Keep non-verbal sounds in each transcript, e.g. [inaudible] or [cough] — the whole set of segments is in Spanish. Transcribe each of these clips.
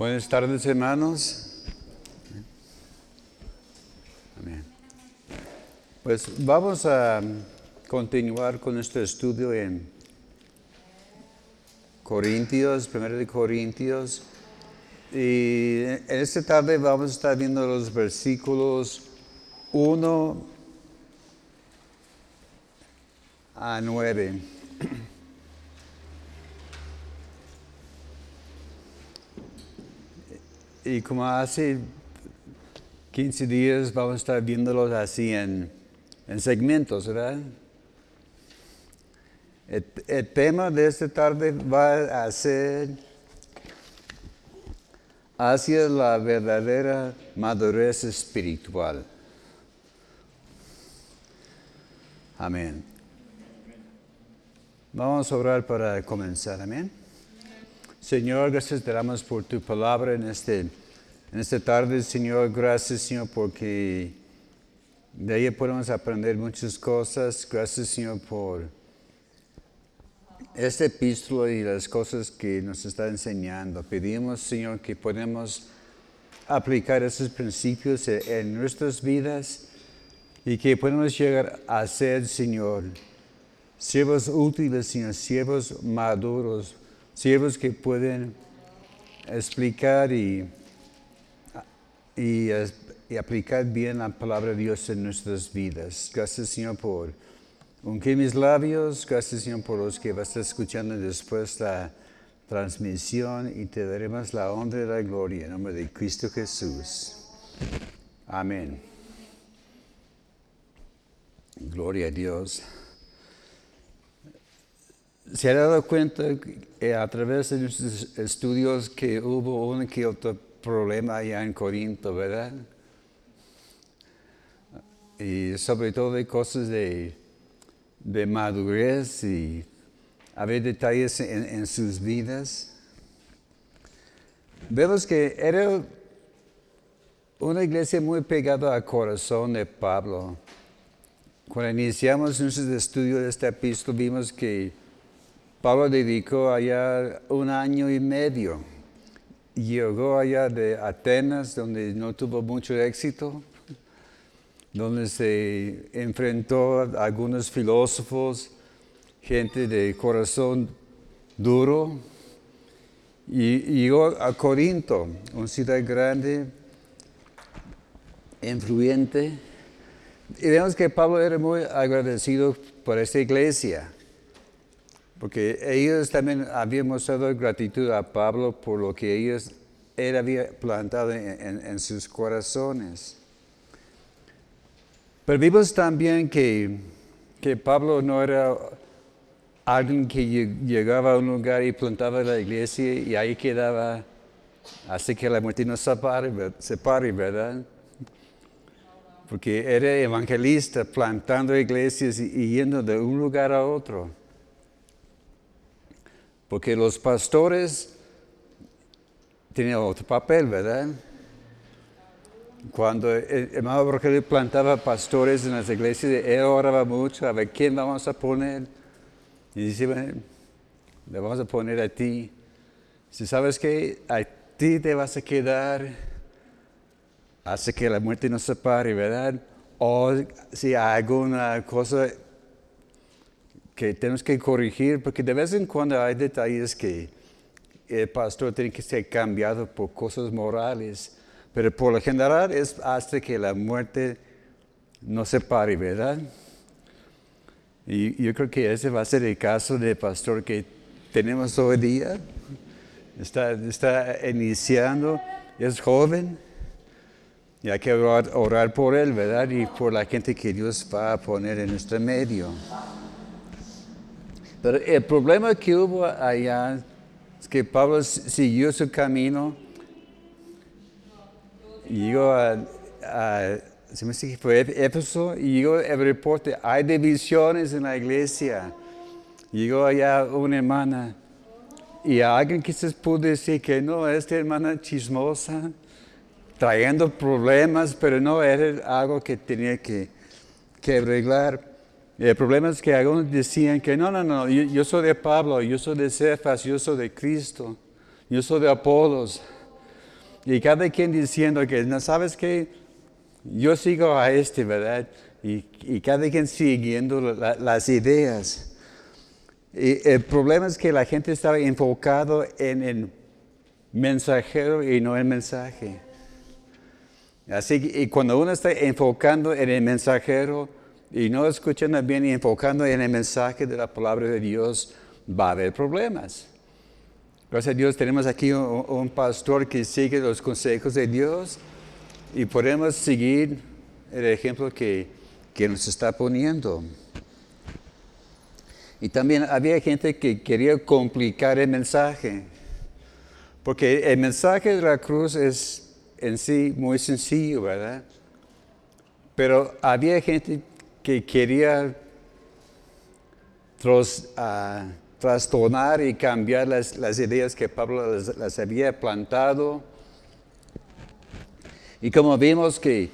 Buenas tardes, hermanos. Amén. Pues vamos a continuar con nuestro estudio en Corintios, primero de Corintios. Y en esta tarde vamos a estar viendo los versículos 1 a 9. Y como hace 15 días vamos a estar viéndolos así en, en segmentos, ¿verdad? El, el, tema de esta tarde va a ser hacia la verdadera madurez espiritual. Amén. Vamos a orar para comenzar. Amén. Señor, gracias te damos por tu palabra en, este, en esta tarde, Señor. Gracias, Señor, porque de ella podemos aprender muchas cosas. Gracias, Señor, por este epístola y las cosas que nos está enseñando. Pedimos, Señor, que podamos aplicar esos principios en nuestras vidas y que podamos llegar a ser, Señor, siervos útiles, Señor, siervos maduros siervos que pueden explicar y, y, aplicar bien la palabra de Dios en nuestras vidas. Gracias Señor por ungir mis labios, gracias Señor por los que vas a estar escuchando después la transmisión y te daremos la honra y la gloria en nombre de Cristo Jesús. Amén. Gloria a Dios se ha dado cuenta a través de nuestros estudios que hubo un que otro problema allá en Corinto, ¿verdad? Y sobre todo de cosas de, de madurez y haber detalles en, en sus vidas. Vemos que era una iglesia muy pegada al corazón de Pablo. Cuando iniciamos nuestros estudios de esta epístola vimos que Pablo dedicó allá un año y medio. Llegó allá de Atenas, donde no tuvo mucho éxito, donde se enfrentó a algunos filósofos, gente de corazón duro, y llegó a Corinto, una ciudad grande, influyente. Y vemos que Pablo era muy agradecido por esta iglesia. Porque ellos también habían mostrado gratitud a Pablo por lo que ellos, él había plantado en, sus corazones. Pero vimos también que, que Pablo no era alguien que llegaba a un lugar y plantaba la iglesia y ahí quedaba, así que la muerte no se pare, ¿verdad? Porque era evangelista plantando iglesias y yendo de un lugar a otro. Porque los pastores tenían otro papel, ¿verdad? Cuando el hermano plantaba pastores en las iglesias, él oraba mucho, a ver quién vamos a poner. Y dice, le vamos a poner a ti. Si sabes que a ti te vas a quedar, hace que la muerte nos separe, ¿verdad? O si hay alguna cosa que tenemos que corregir, porque de vez en cuando hay detalles que el pastor tiene que ser cambiado por cosas morales, pero por lo general es hasta que la muerte no se pare, ¿verdad? Y yo creo que ese va a ser el caso del pastor que tenemos hoy día. Está, está iniciando, es joven, y hay que orar por él, ¿verdad? Y por la gente que Dios va a poner en nuestro medio. Pero el problema que hubo allá es que Pablo siguió su camino llegó a, se me dice fue Éfeso y llegó el reporte, hay divisiones en la iglesia. Llegó allá una hermana y alguien quizás pudo decir que no, esta hermana chismosa, trayendo problemas, pero no era algo que tenía que, que arreglar. El problema es que algunos decían que no, no, no, yo, soy de Pablo, yo soy de Cefas, yo soy de Cristo, yo soy de Apolos. Y cada quien diciendo que, no sabes qué, yo sigo a este, ¿verdad? Y, cada quien siguiendo las ideas. Y el problema es que la gente estaba enfocado en el mensajero y no el mensaje. Así que y cuando uno está enfocando en el mensajero y no escuchando bien y enfocando en el mensaje de la palabra de Dios, va a haber problemas. Gracias a Dios tenemos aquí un, pastor que sigue los consejos de Dios y podemos seguir el ejemplo que, que nos está poniendo. Y también había gente que quería complicar el mensaje, porque el mensaje de la cruz es en sí muy sencillo, ¿verdad? Pero había gente que quería ah, trastornar y cambiar las, ideas que Pablo las, había plantado. Y como vimos que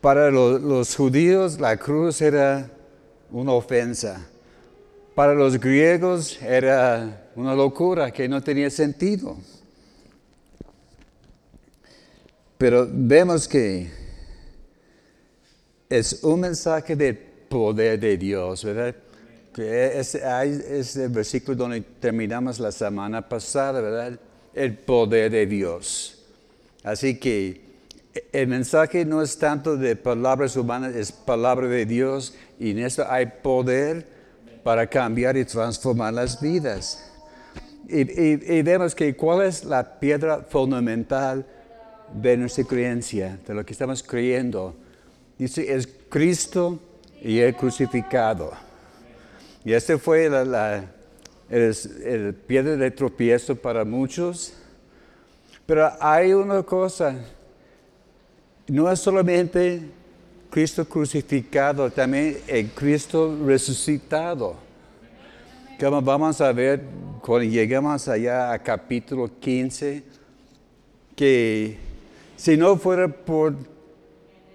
para los judíos la cruz era una ofensa, para los griegos era una locura que no tenía sentido. Pero vemos que es un mensaje del poder de Dios, ¿verdad? Es, el versículo donde terminamos la semana pasada, ¿verdad? El poder de Dios. Así que el mensaje no es tanto de palabras humanas, es palabra de Dios y en eso hay poder para cambiar y transformar las vidas. Y vemos que cuál es la piedra fundamental de nuestra creencia, de lo que estamos creyendo. Dice, es Cristo y el crucificado. Y este fue el, el piedra de tropiezo para muchos. Pero hay una cosa, no es solamente Cristo crucificado, también el Cristo resucitado. Como vamos a ver cuando llegamos allá a capítulo 15, que si no fuera por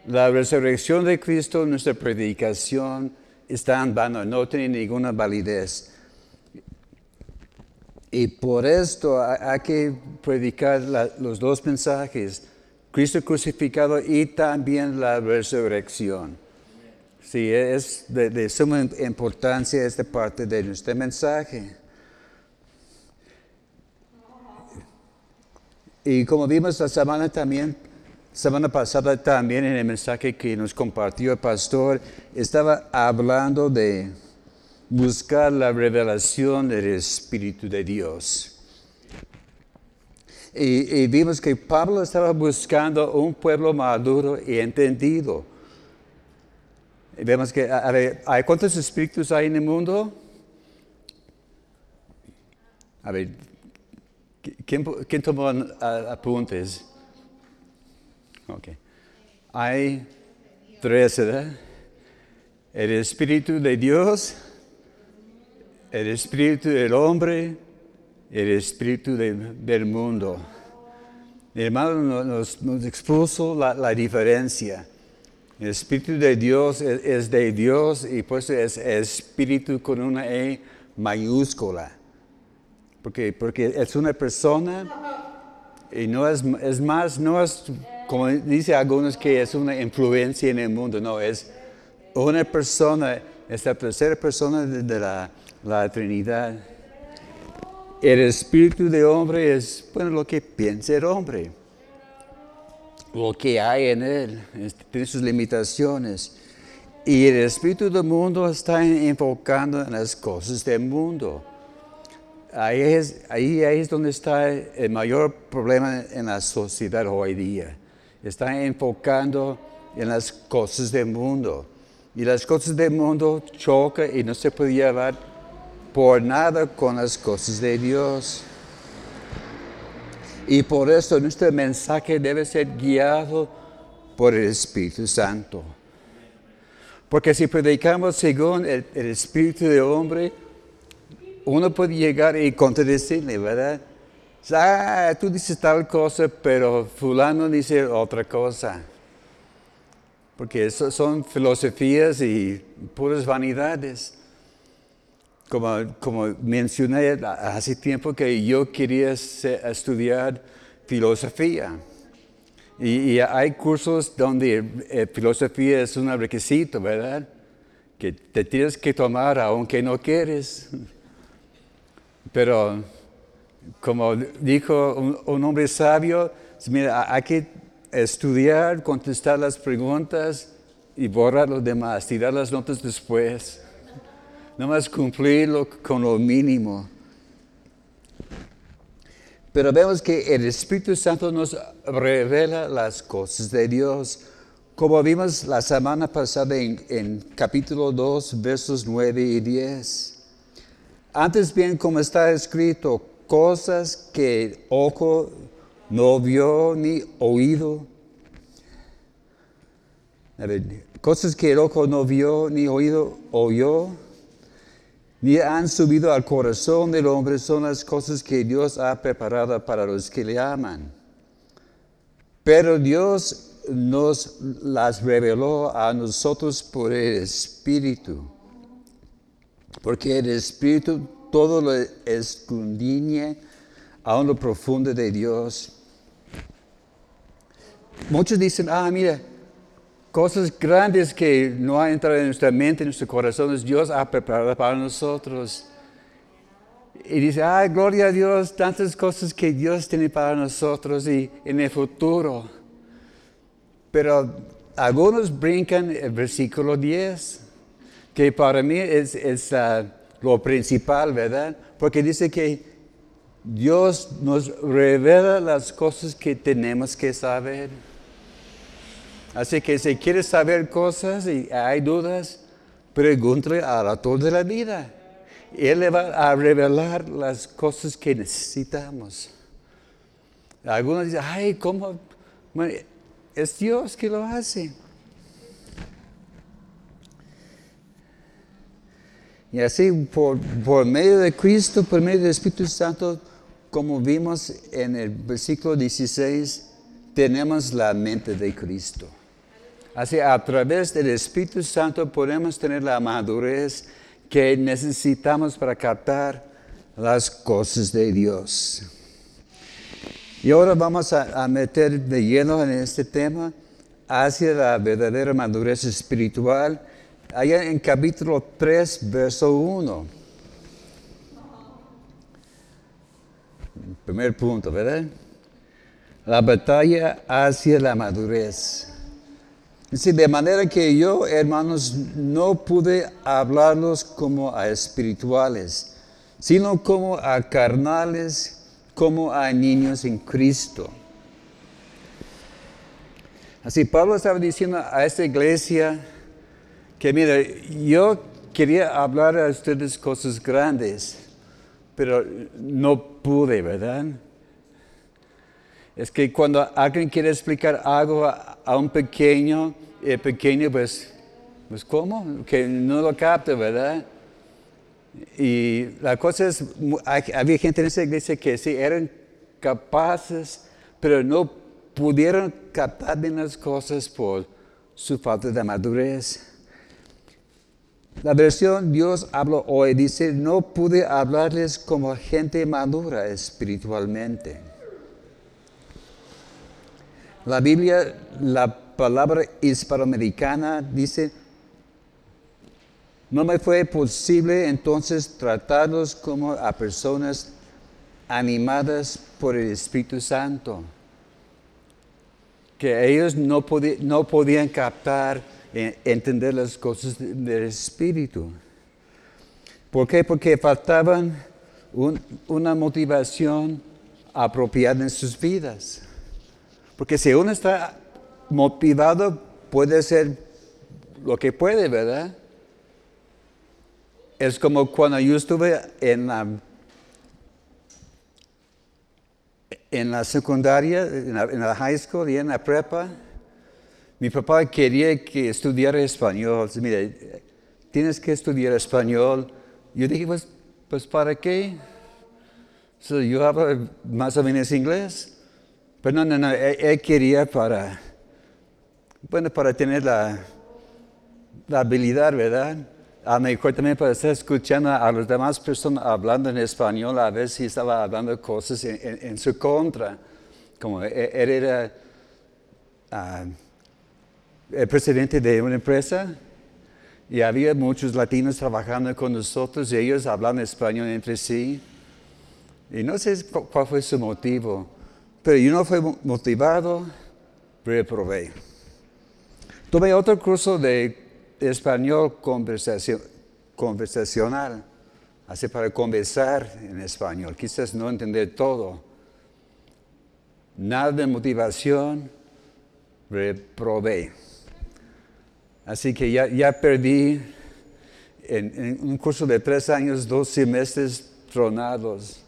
la resurrección de Cristo, nuestra predicación está en vano, no tiene ninguna validez. Y por esto hay que predicar los dos mensajes, Cristo crucificado y también la resurrección. Sí, es de, de suma importancia esta parte de nuestro mensaje. Y como vimos la semana también, semana pasada también en el mensaje que nos compartió el pastor, estaba hablando de buscar la revelación del Espíritu de Dios. Y, vimos que Pablo estaba buscando un pueblo maduro y entendido. Y vemos que, ¿hay cuántos espíritus hay en el mundo? A ver, ¿Quién, quién tomó apuntes? Ok. Hay tres, ¿verdad? El Espíritu de Dios, el Espíritu del hombre, el Espíritu del mundo. Mi hermano nos, expuso la, diferencia. El Espíritu de Dios es, de Dios y pues es Espíritu con una E mayúscula. Porque, porque es una persona y no es, es más, no es como dice algunos que es una influencia en el mundo, no, es una persona, es la tercera persona de, la, la, Trinidad. El espíritu de hombre es, bueno, lo que piensa el hombre, lo que hay en él, tiene sus limitaciones. Y el espíritu del mundo está enfocando en las cosas del mundo. Ahí es, ahí es donde está el mayor problema en la sociedad hoy día. Está enfocando en las cosas del mundo. Y las cosas del mundo chocan y no se puede llevar por nada con las cosas de Dios. Y por eso nuestro mensaje debe ser guiado por el Espíritu Santo. Porque si predicamos según el, el Espíritu de hombre, uno puede llegar y contradecirle, ¿verdad? Ah, tú dices tal cosa, pero fulano dice otra cosa. Porque eso son filosofías y puras vanidades. Como, como mencioné hace tiempo que yo quería estudiar filosofía. Y, hay cursos donde eh, filosofía es un requisito, ¿verdad? Que te tienes que tomar aunque no quieres. Pero como dijo un, hombre sabio, mira, hay que estudiar, contestar las preguntas y borrar lo demás, tirar las notas después. No más cumplirlo con lo mínimo. Pero vemos que el Espíritu Santo nos revela las cosas de Dios, como vimos la semana pasada en, capítulo 2, versos 9 y 10. Antes bien, como está escrito, cosas que ojo no vio ni oído. cosas que el ojo no vio ni oído oyó ni han subido al corazón del hombre son las cosas que Dios ha preparado para los que le aman. Pero Dios nos las reveló a nosotros por el Espíritu. Porque el Espíritu todo lo escudriña a lo profundo de Dios. Muchos dicen, ah, mira, cosas grandes que no han entrado en nuestra mente, en nuestro corazón, Dios ha preparado para nosotros. Y dice, ay, gloria a Dios, tantas cosas que Dios tiene para nosotros y en el futuro. Pero algunos brincan el versículo 10, que para mí es, ah, lo principal, ¿verdad? Porque dice que Dios nos revela las cosas que tenemos que saber. Así que si quieres saber cosas y hay dudas, pregúntale al autor de la vida. Él le va a revelar las cosas que necesitamos. Algunos dicen, ay, ¿cómo? es Dios que lo hace. Y así, por, por, medio de Cristo, por medio del Espíritu Santo, como vimos en el versículo 16, tenemos la mente de Cristo. Así, a través del Espíritu Santo podemos tener la madurez que necesitamos para captar las cosas de Dios. Y ahora vamos a, meter de lleno en este tema hacia la verdadera madurez espiritual, allá en capítulo 3, verso 1. Primer punto, ¿verdad? La batalla hacia la madurez de manera que yo, hermanos, no pude hablarlos como a espirituales, sino como a carnales, como a niños en Cristo. Así Pablo estaba diciendo a esta iglesia que, mira, yo quería hablar a ustedes cosas grandes, pero no pude, ¿verdad? Es que cuando alguien quiere explicar algo a, un pequeño, el pequeño pues, pues ¿cómo? Que no lo capta, ¿verdad? Y la cosa es, había gente en esa iglesia que sí eran capaces, pero no pudieron captar bien las cosas por su falta de madurez. La versión Dios habla hoy dice, no pude hablarles como gente madura espiritualmente. La Biblia, la palabra hispanoamericana dice, no me fue posible entonces tratarlos como a personas animadas por el Espíritu Santo, que ellos no, no podían captar, entender las cosas del Espíritu. ¿Por qué? Porque faltaban una motivación apropiada en sus vidas. Porque si uno está motivado, puede ser lo que puede, ¿verdad? Es como cuando yo estuve en la, en la secundaria, en la, high school y en la prepa. Mi papá quería que estudiara español. Mire, tienes que estudiar español. Yo dije, pues, pues ¿para qué? yo hablo más o menos inglés. Pero no, no, no, él, quería para, bueno, para tener la, habilidad, ¿verdad? A lo mejor también para estar escuchando a las demás personas hablando en español, a ver si estaba hablando cosas en, su contra. como él era ah, el presidente de una empresa y había muchos latinos trabajando con nosotros y ellos hablan español entre sí. Y no sé cu- cuál fue su motivo, pero yo no fui mo- motivado, reprobé. Tomé otro curso de español conversacio- conversacional, así para conversar en español, quizás no entender todo. Nada de motivación, reprobé. Así que ya, ya perdí en, un curso de tres años dos semestres tronados.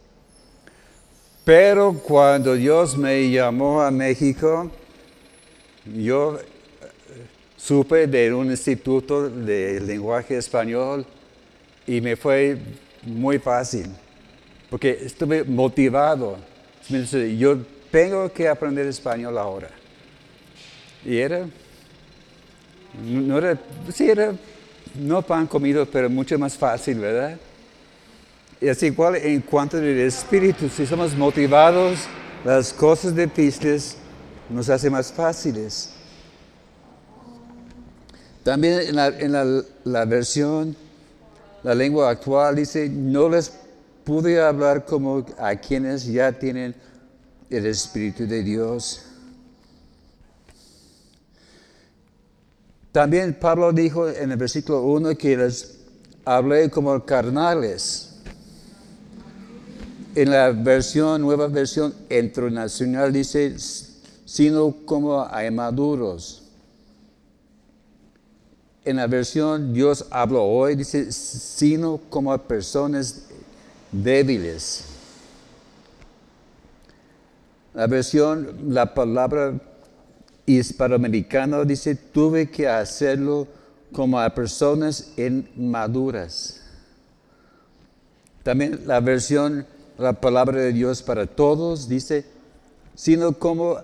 Pero cuando Dios me llamó a México, yo eh, supe de un instituto de lenguaje español y me fue muy fácil, porque estuve motivado. Yo tengo que aprender español ahora. Y era, no era, sí era, no pan comido, pero mucho más fácil, ¿verdad? Y es igual en cuanto al espíritu, si somos motivados, las cosas difíciles nos hacen más fáciles. También en la, en la- la versión, la lengua actual dice, no les pude hablar como a quienes ya tienen el Espíritu de Dios. También Pablo dijo en el versículo 1 que les hablé como carnales. En la versión, nueva versión internacional dice, sino como a. En la versión Dios habló hoy, dice, sino como a personas débiles. La versión, la palabra hispanoamericana dice, tuve que hacerlo como a personas inmaduras. También la versión, la palabra de Dios para todos dice, sino como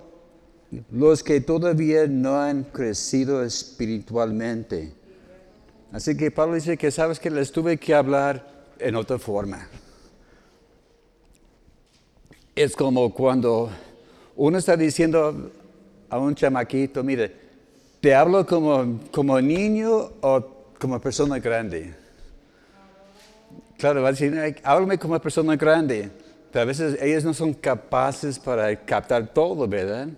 los que todavía no han crecido espiritualmente. Así que Pablo dice que sabes que les tuve que hablar en otra forma. Es como cuando uno está diciendo a un chamaquito, mire, ¿te hablo como, como niño o como persona grande? Claro, va a decir, "Ay, háblame como persona grande. Pero a veces ellos no son capaces para captar todo, ¿verdad?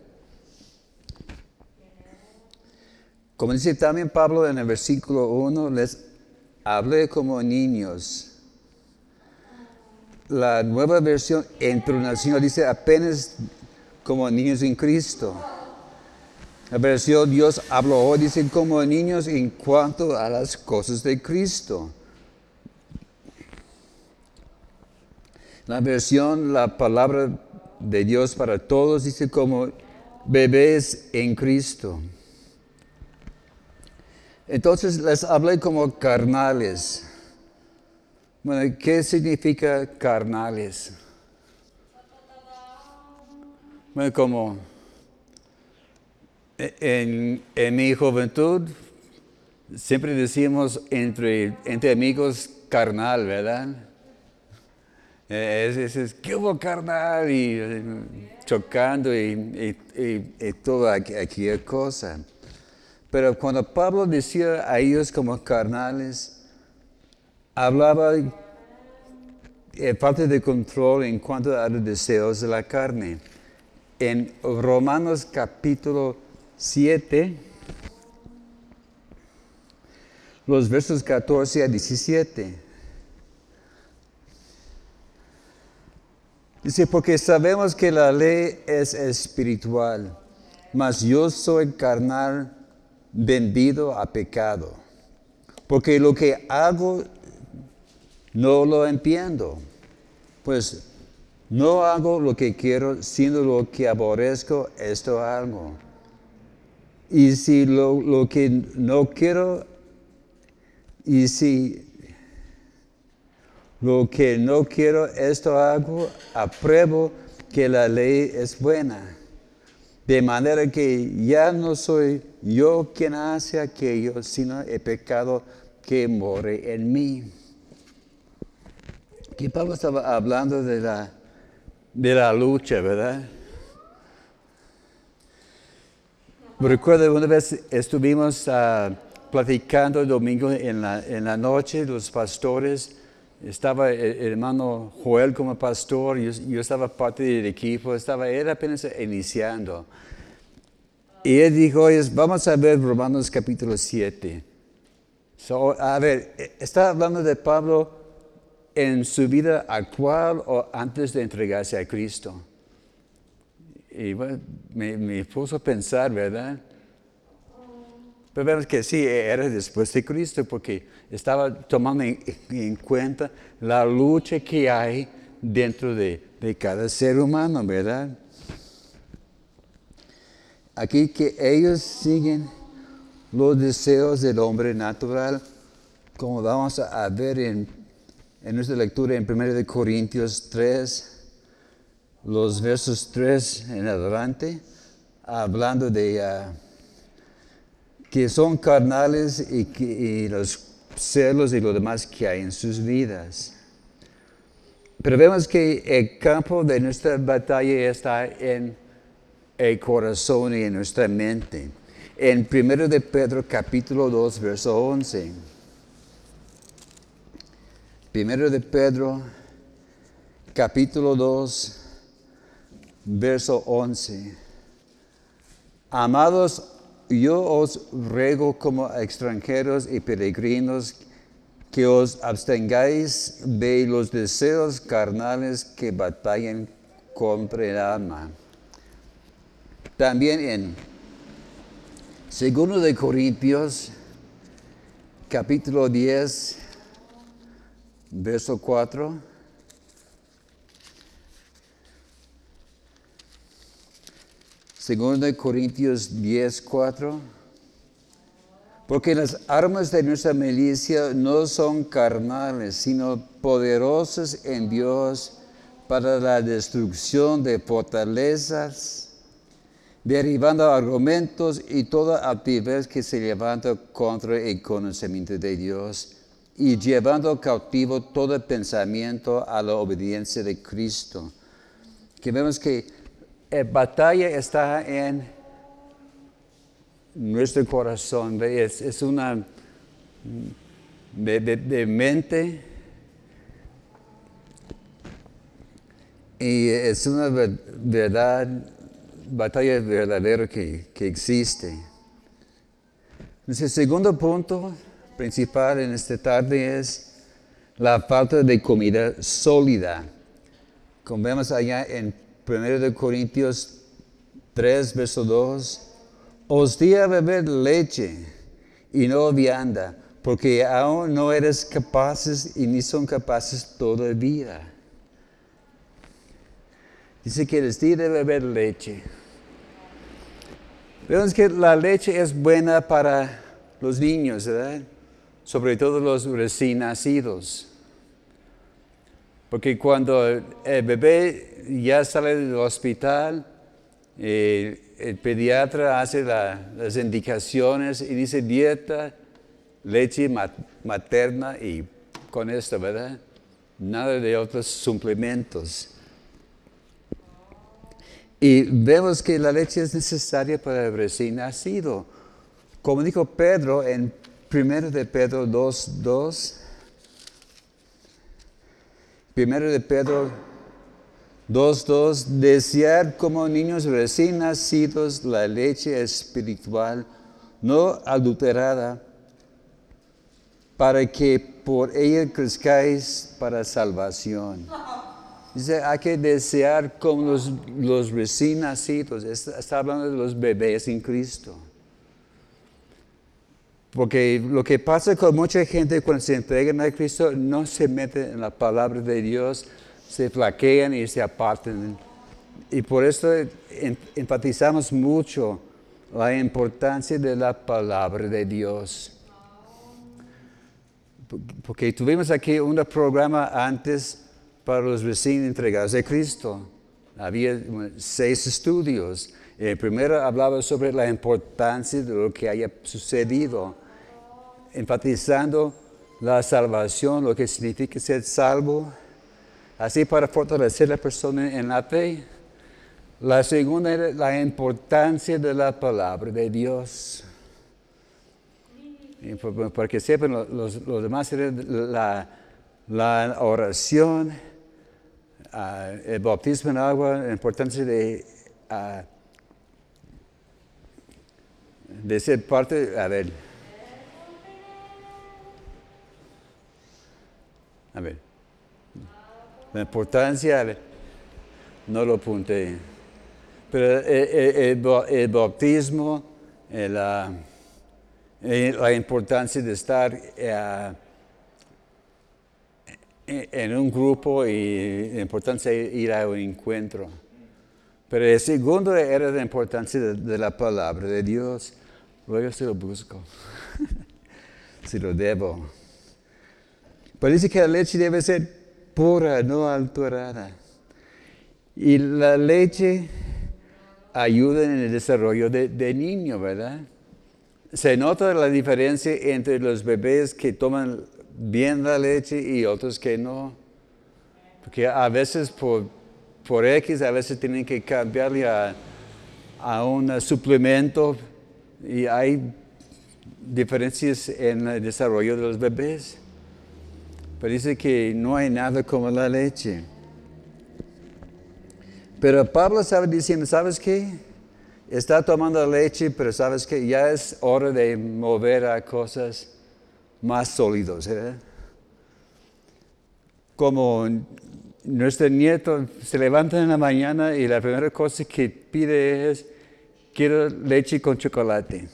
Como dice también Pablo en el versículo 1, les hablé como niños. La nueva versión internacional dice apenas como niños en Cristo. Versión Dios habló hoy dice como niños en cuanto a las cosas de Cristo. La versión, la palabra de Dios para todos dice como bebés en Cristo. Entonces les hablé como carnales. Bueno, ¿qué significa carnales? Bueno, como en, en mi juventud siempre decíamos entre, entre amigos carnal, ¿verdad? Eh, Es, es, es, ¿qué hubo carnal? Y eh, chocando y, y, y- y toda aqu- aquella cosa. Pero cuando Pablo decía a ellos como carnales, hablaba de falta de control en cuanto a los deseos de la carne. En Romanos capítulo 7, los versos 14 a 17. Dice, porque sabemos que la ley es espiritual, mas yo soy carnal vendido a pecado. Porque lo que hago no lo entiendo. Pues no hago lo que quiero, sino lo que aborrezco, esto hago. Y si lo, lo que no quiero, y si lo que no quiero, esto hago, apruebo que la ley es buena. De manera que ya no soy yo quien hace aquello, sino el pecado que more en mí. Aquí Pablo estaba hablando de la, de la lucha, ¿verdad? Recuerdo una vez estuvimos uh, platicando el domingo en la, noche, los pastores, estaba el, el hermano Joel como pastor, yo, yo, estaba parte del equipo, estaba él apenas iniciando. Y él dijo, vamos a ver Romanos capítulo 7. So, a ver, ¿está hablando de Pablo en su vida actual o antes de entregarse a Cristo? Y bueno, me, me puso a pensar, ¿verdad? Pero vemos que sí, era después de Cristo, porque estaba tomando en, cuenta la lucha que hay dentro de, de, cada ser humano, ¿verdad? Aquí que ellos siguen los deseos del hombre natural, como vamos a ver en, en nuestra lectura en 1 Corintios 3, los versos 3 en adelante, hablando de... Uh, que son carnales y, que, los celos y lo demás que hay en sus vidas. Pero vemos que el campo de nuestra batalla está en el corazón y en nuestra mente. En 1 de Pedro capítulo 2, verso 11. 1 de Pedro capítulo 2, verso 11. Amados, yo os ruego como extranjeros y peregrinos que os abstengáis de los deseos carnales que batallan contra el alma. También en Segundo de Corintios, capítulo 10, verso 4. Segundo de Corintios 10, 4. Porque las armas de nuestra milicia no son carnales, sino poderosas en Dios para la destrucción de fortalezas, derribando argumentos y toda actividad que se levanta contra el conocimiento de Dios y llevando cautivo todo pensamiento a la obediencia de Cristo. Que vemos que la batalla está en nuestro corazón, es, una de, mente y es una verdad, batalla verdadera que, que existe. Nuestro segundo punto principal en esta tarde es la falta de comida sólida. Como vemos allá en 1 Corintios 3, verso 2, os di a beber leche y no vianda, porque aún no eres capaces y ni son capaces todavía. Dice que les di de beber leche. Vemos que la leche es buena para los niños, ¿verdad? Sobre todo los recién nacidos. Porque cuando el bebé ya sale del hospital, eh, el pediatra hace las indicaciones y dice dieta, leche materna y con esto, ¿verdad? Nada de otros suplementos. Y vemos que la leche es necesaria para el recién nacido. Como dijo Pedro en 1 de Pedro 2, 2, Primero de Pedro 2.2, desear como niños recién nacidos la leche espiritual no adulterada, para que por ella crezcáis para salvación. Dice, hay que desear como los, los recién nacidos. está hablando de los bebés en Cristo. Porque lo que pasa con mucha gente cuando se entregan a Cristo no se meten en la palabra de Dios, se flaquean y se apartan. Y por eso enfatizamos mucho la importancia de la palabra de Dios. Porque tuvimos aquí un programa antes para los recién entregados a Cristo. Había seis estudios. El primero hablaba sobre la importancia de lo que haya sucedido enfatizando la salvación, lo que significa ser salvo, así para fortalecer a la persona en la fe. La segunda era la importancia de la palabra de Dios. Y para que sepan, los, los demás era la, la oración, uh, el bautismo en agua, la importancia de, uh, de ser parte, a ver, a ver, la importancia, no lo apunté, pero el, el, el bautismo, la, la importancia de estar en un grupo y la importancia de ir a un encuentro. Pero el segundo era la importancia de, la palabra de Dios. Luego se lo busco. [laughs] si lo debo. Pero dice que la leche debe ser pura, no alterada. Y la leche ayuda en el desarrollo de, de niño, ¿verdad? Se nota la diferencia entre los bebés que toman bien la leche y otros que no. Porque a veces por, por X, a veces tienen que cambiarle a, a un suplemento y hay diferencias en el desarrollo de los bebés. Pero dice que no hay nada como la leche. Pero Pablo estaba diciendo, ¿sabes qué? Está tomando leche, pero sabes que ya es hora de mover a cosas más sólidos. ¿eh? Como nuestro nieto se levanta en la mañana y la primera cosa que pide es, quiero leche con chocolate.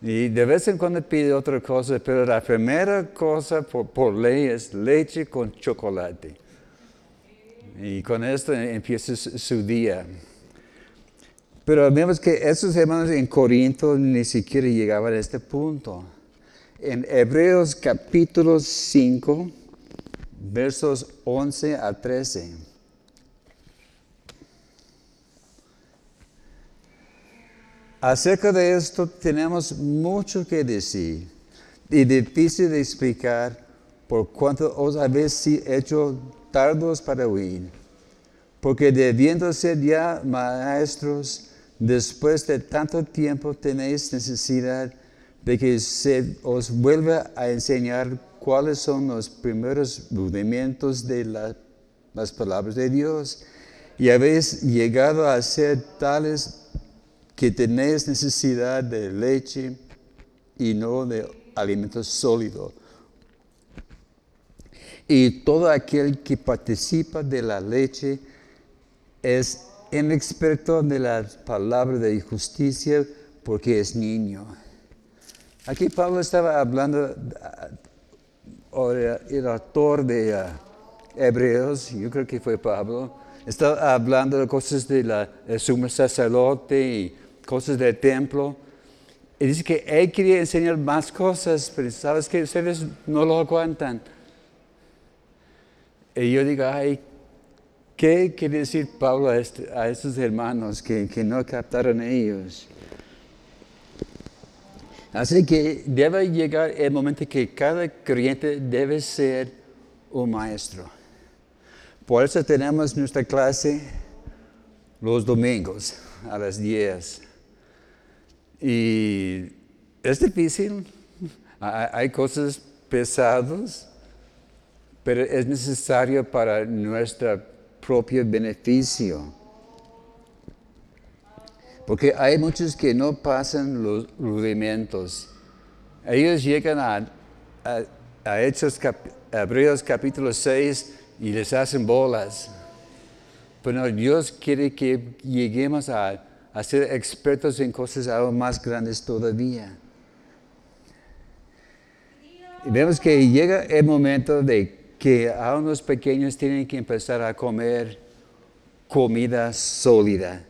Y de vez en cuando pide otra cosa, pero la primera cosa por, ley es leche con chocolate. Y con esto empieza su día. Pero vemos que esos hermanos en Corinto ni siquiera llegaban a este punto en Hebreos capítulo 5, versos 11 a 13. Acerca de esto tenemos mucho que decir y difícil de explicar por cuanto os habéis hecho tardos para oír. Porque debiendo ser ya maestros, después de tanto tiempo tenéis necesidad de que se os vuelva a enseñar cuáles son los primeros rudimentos de las palabras de Dios. Y habéis llegado a ser tales que tenéis necesidad de leche y no de alimento sólido. Y todo aquel que participa de la leche es inexperto de las palabras de justicia porque es niño. Aquí Pablo estaba hablando, el autor de uh, Hebreos, yo creo que fue Pablo, estaba hablando de cosas de la, sumo sacerdote y cosas del templo. Y dice que él quería enseñar más cosas, pero sabes que ustedes no lo aguantan. Y yo digo, ay, ¿qué quiere decir Pablo a, estos hermanos que, que no captaron ellos? Así que debe llegar el momento que cada creyente debe ser un maestro. Por eso tenemos nuestra clase los domingos a las 10. Y es difícil, hay cosas pesadas, pero es necesario para nuestro propio beneficio. Porque hay muchos que no pasan los rudimentos. Ellos llegan a, a, Hechos Hebreos capítulo 6 y les hacen bolas. Pero Dios quiere que lleguemos a, a ser expertos en cosas aún más grandes todavía. Y vemos que llega el momento de que aún los pequeños tienen que empezar a comer comida sólida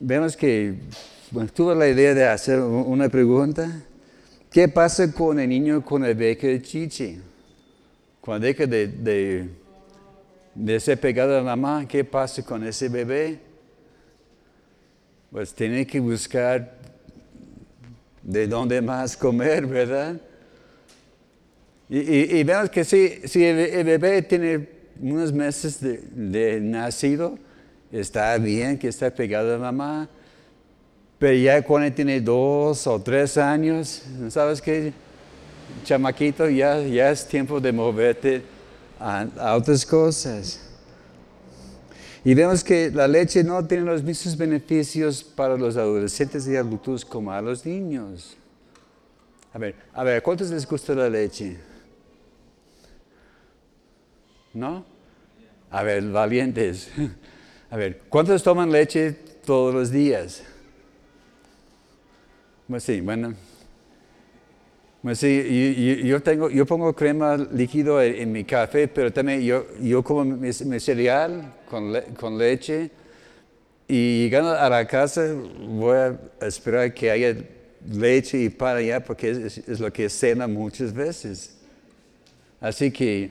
vemos que tuvo la idea de hacer una pregunta. ¿Qué pasa con el niño con el beca de chichi? Cuando deja de, de, ser pegado a la mamá, ¿qué pasa con ese bebé? Pues tiene que buscar de dónde más comer, ¿verdad? Y, vemos que si, si el, bebé tiene unos meses de, de nacido, está bien que está pegado a mamá, pero ya cuando tiene dos o tres años, ¿sabes qué? Chamaquito, ya, ya es tiempo de moverte a, otras cosas. Y vemos que la leche no tiene los mismos beneficios para los adolescentes y adultos como a los niños. A ver, a ver, ¿cuántos les gusta la leche? ¿No? A ver, valientes. [laughs] A ver, ¿cuántos toman leche todos los días? Pues sí, bueno. Sí, yo, tengo, yo pongo crema líquido en, mi café, pero también yo, yo como mi, cereal con, leche y llegando a la casa voy a esperar que haya leche y para allá porque es, lo que cena muchas veces. Así que,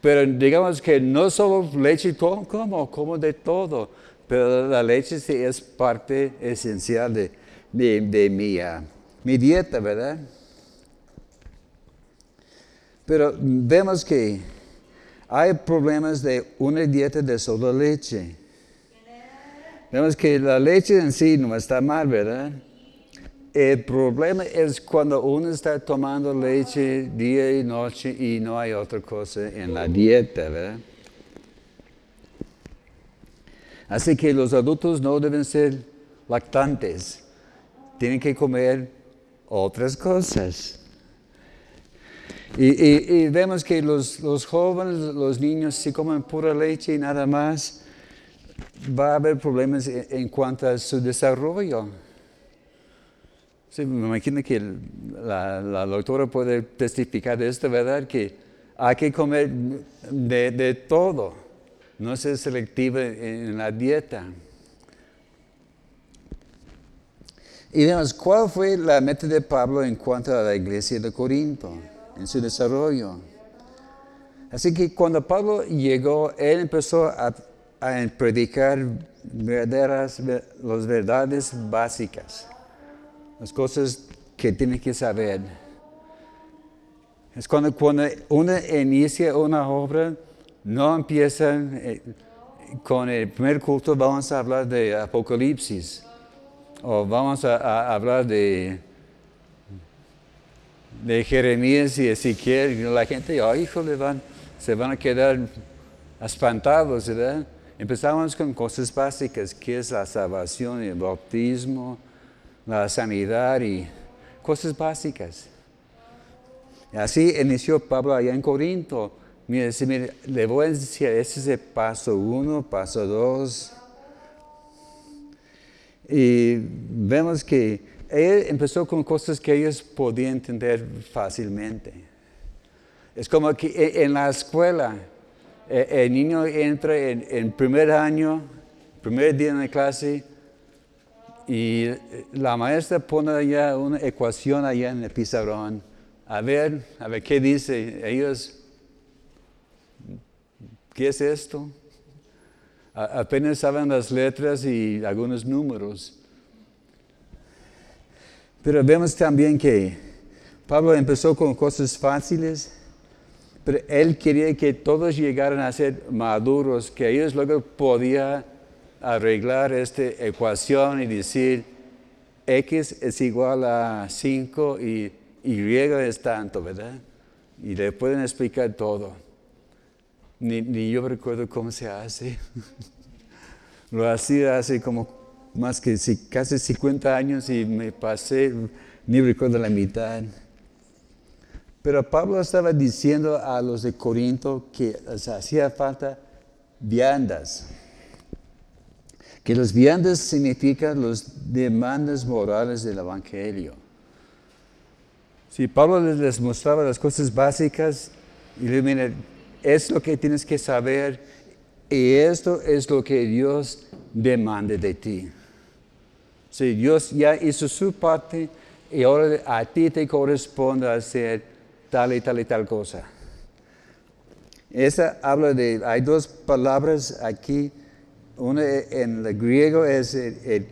pero digamos que no solo leche como, como de todo, pero la leche sí es parte esencial de, de, mi, ah, mi dieta, ¿verdad? Pero vemos que hay problemas de una dieta de solo leche. Vemos que la leche en sí no está mal, ¿verdad? El problema es cuando uno está tomando leche día y noche y no hay otra cosa en la dieta, ¿verdad? Así que los adultos no deben ser lactantes, tienen que comer otras cosas. Y, vemos que los, jóvenes, los niños, si comen pura leche y nada más, va a haber problemas en, cuanto a su desarrollo. Sí, me imagino que la, doctora puede testificar de esto, ¿verdad? Que hay que comer de, todo, no ser selectiva en la dieta. Y vemos, ¿cuál fue la meta de Pablo en cuanto a la iglesia de Corinto? En su desarrollo. Así que cuando Pablo llegó, él empezó a, predicar verdaderas, las verdades básicas, las cosas que tiene que saber. Es cuando, cuando uno inicia una obra, no empieza eh, con el primer culto, vamos a hablar de Apocalipsis, o vamos a hablar de de Jeremías y Ezequiel, la gente, oh, híjole, se van a quedar espantados, ¿verdad? Empezamos con cosas básicas, que es la salvación, el bautismo, la sanidad y cosas básicas. Así inició Pablo allá en Corinto. Mire, le voy a decir, ese es el paso uno, paso dos. Y vemos que él empezó con cosas que ellos podían entender fácilmente. Es como que e, en la escuela, e, el niño entra en, primer año, primer día en la clase, y la maestra pone allá una ecuación allá en el pizarrón. A ver, a ver qué dice. Ellos, ¿qué es esto? apenas saben las letras y algunos números. Pero vemos también que Pablo empezó con cosas fáciles, pero él quería que todos llegaran a ser maduros, que ellos luego podían arreglar esta ecuación y decir X es igual a 5 y Y es tanto, ¿verdad? Y le pueden explicar todo. Ni, ni yo recuerdo cómo se hace. [laughs] Lo hacía hace como más que casi 50 años y me pasé, ni recuerdo la mitad. Pero Pablo estaba diciendo a los de Corinto que hacía falta viandas. Que los viandas significan las demandas morales del Evangelio. Si Pablo les mostraba las cosas básicas y le mira, es lo que tienes que saber y esto es lo que Dios demanda de ti. Si Dios ya hizo su parte y ahora a ti te corresponde hacer tal y tal y tal cosa. Esa habla de, hay dos palabras aquí, una en el griego es el, el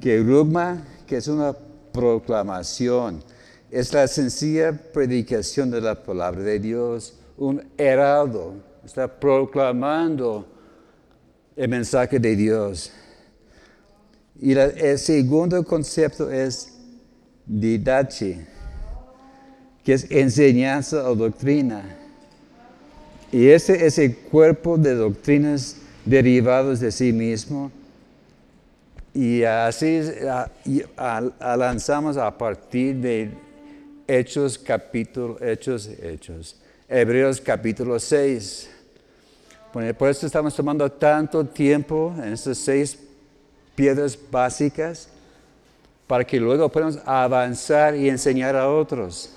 que es una proclamación. Es la sencilla predicación de la palabra de Dios, un heraldo está proclamando el mensaje de Dios. Y el segundo concepto es didache, que es enseñanza o doctrina. Y ese es el cuerpo de doctrinas derivados de sí mismo. Y así lanzamos a partir de Hechos capítulo, Hechos, Hechos, Hebreos capítulo 6. Por eso estamos tomando tanto tiempo en estas seis piedras básicas para que luego podamos avanzar y enseñar a otros.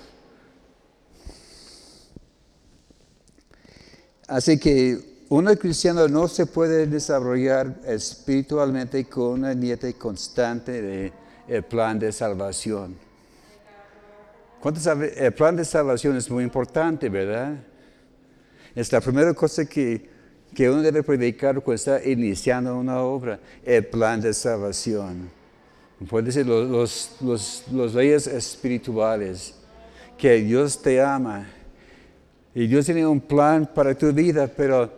Así que un cristiano no se puede desarrollar espiritualmente con una dieta constante del plan de salvación. El plan de salvación es muy importante, ¿verdad? Es la primera cosa que, uno debe predicar cuando está iniciando una obra, el plan de salvación. Puede ser los, los, los leyes espirituales, que Dios te ama y Dios tiene un plan para tu vida, pero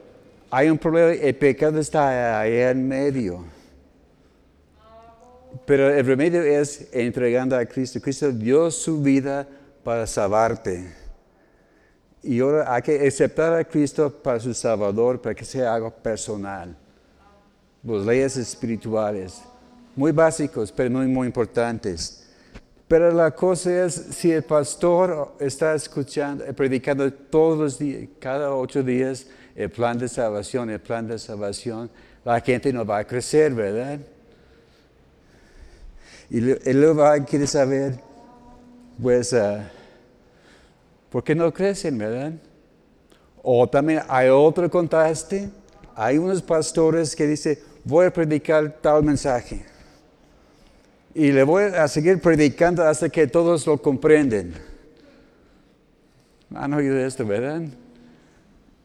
hay un problema, el pecado está ahí en medio. Pero el remedio es entregando a Cristo. Cristo dio su vida para salvarte. Y ahora hay que aceptar a Cristo para su Salvador, para que sea algo personal. Las leyes espirituales, muy básicos, pero no muy importantes. Pero la cosa es, si el pastor está escuchando, predicando todos los días, cada ocho días, el plan de salvación, el plan de salvación, la gente no va a crecer, ¿verdad? Y luego va a querer saber, pues, ah, ¿por qué no crecen, verdad? O también hay otro contraste, hay unos pastores que dicen, voy a predicar tal mensaje y le voy a seguir predicando hasta que todos lo comprenden. Han oído esto, ¿verdad?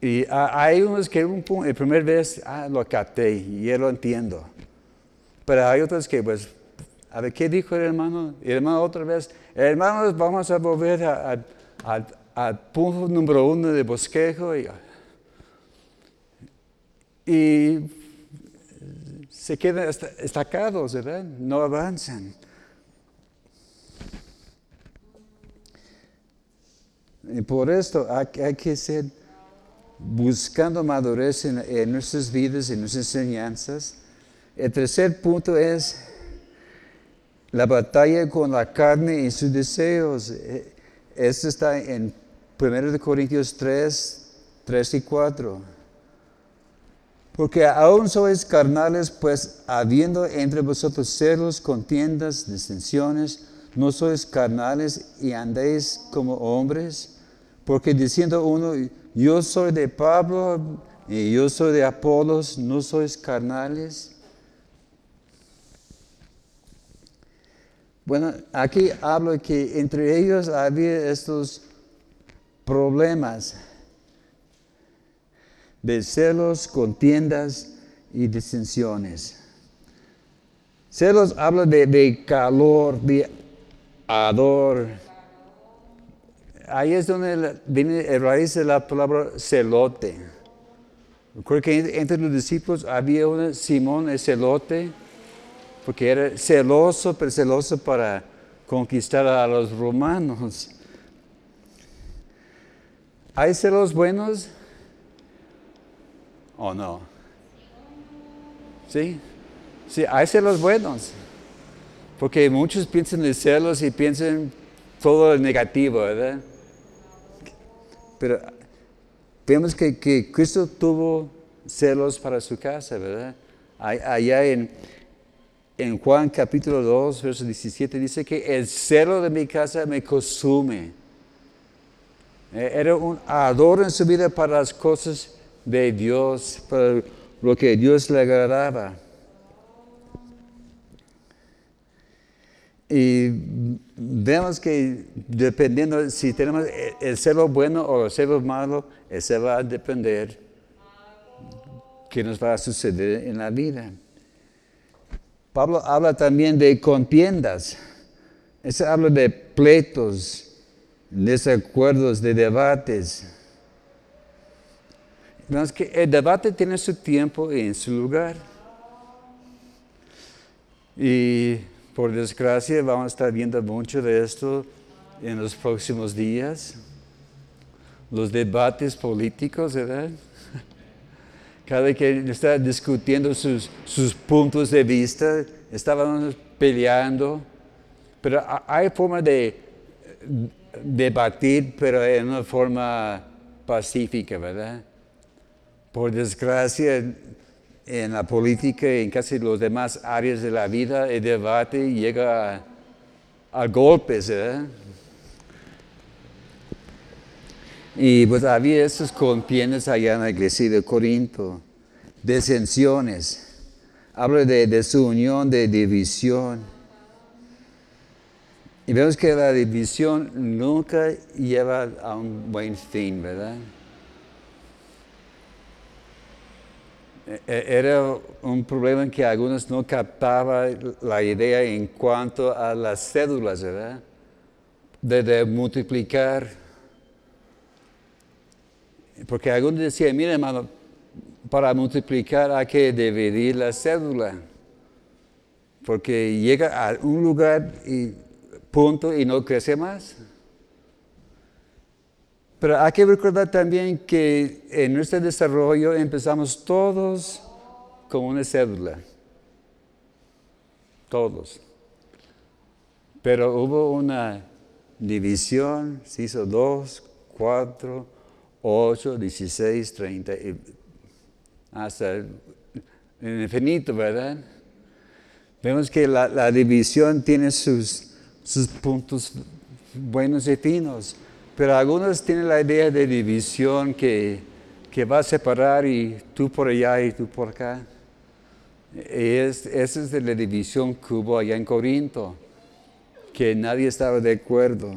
Y hay unos que un, el primer vez ah, lo capté y ya lo entiendo. Pero hay otros que, pues, a ver, ¿qué dijo el hermano? Y el hermano otra vez, hermanos, vamos a volver al punto número uno de bosquejo. Y, se quedan estacados, ¿verdad? No avanzan. Y por esto hay, que ser buscando madurez en, nuestras vidas, en nuestras enseñanzas. El tercer punto es la batalla con la carne y sus deseos. E, esto está en 1 Corintios 3, 3 y 4. Porque aún sois carnales, pues habiendo entre vosotros celos, contiendas, disensiones, no sois carnales y andéis como hombres. Porque diciendo uno, yo soy de Pablo y yo soy de Apolos, no sois carnales. Bueno, aquí hablo que entre ellos había estos problemas de celos, contiendas y disensiones. Celos habla de, calor, de ador. Ahí es donde viene el raíz de la palabra celote. Creo que entre los discípulos había un Simón el celote, porque era celoso, pero celoso para conquistar a los romanos. ¿Hay celos buenos? ¿O no? ¿Sí? Sí, hay celos buenos. Porque muchos piensan en celos y piensan todo negativo, ¿verdad? Pero vemos que, que Cristo tuvo celos para su casa, ¿verdad? Allá en, en Juan capítulo 2, verso 17 dice que el celo de mi casa me consume. Eh, era un ador en su vida para las cosas de Dios, para lo que Dios le agradaba. Y vemos que dependiendo si tenemos el celo bueno o el celo malo, ese va a depender qué nos va a suceder en la vida. Pablo habla también de contiendas. Ese habla de pleitos, desacuerdos, de debates. vemos que el debate tiene su tiempo y en su lugar. Y por desgracia vamos a estar viendo mucho de esto en los próximos días. Los debates políticos, ¿verdad? Cada vez que está discutiendo sus, sus puntos de vista, estaban peleando. Pero hay forma de debatir, pero en una forma pacífica, ¿verdad? Por desgracia, en la política y en casi las demás áreas de la vida, el debate llega a, a golpes, ¿verdad? Y pues había estos contiendas allá en la iglesia de Corinto, desensiones. Habla de desunión, de división. Y vemos que la división nunca lleva a un buen fin, ¿verdad? E-, e-, era un problema que algunos no captaban la idea en cuanto a las cédulas, ¿verdad? de multiplicar porque algunos decían, mira hermano, para multiplicar hay que dividir la cédula. Porque llega a un lugar y punto y no crece más. Pero hay que recordar también que en nuestro desarrollo empezamos todos con una cédula. Todos. Pero hubo una división, se hizo dos, cuatro, 8, 16, 30, hasta el infinito, ¿verdad? Vemos que la, división tiene sus, sus puntos buenos y finos, pero algunos tienen la idea de división que, que va a separar y tú por allá y tú por acá. Es, esa es de la división que hubo allá en Corinto, que nadie estaba de acuerdo.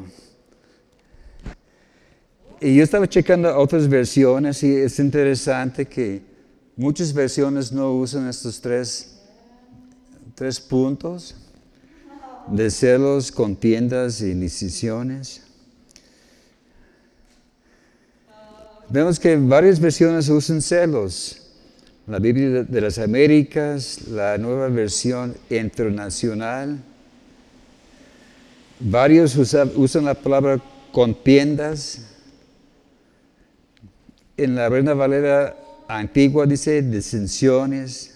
Y yo estaba checando otras versiones y es interesante que muchas versiones no usan estos tres, tres puntos de celos, contiendas y decisiones. Vemos que varias versiones usan celos. La Biblia de las Américas, la nueva versión internacional. Varios usan la palabra contiendas en la Reina Valera antigua dice disensiones.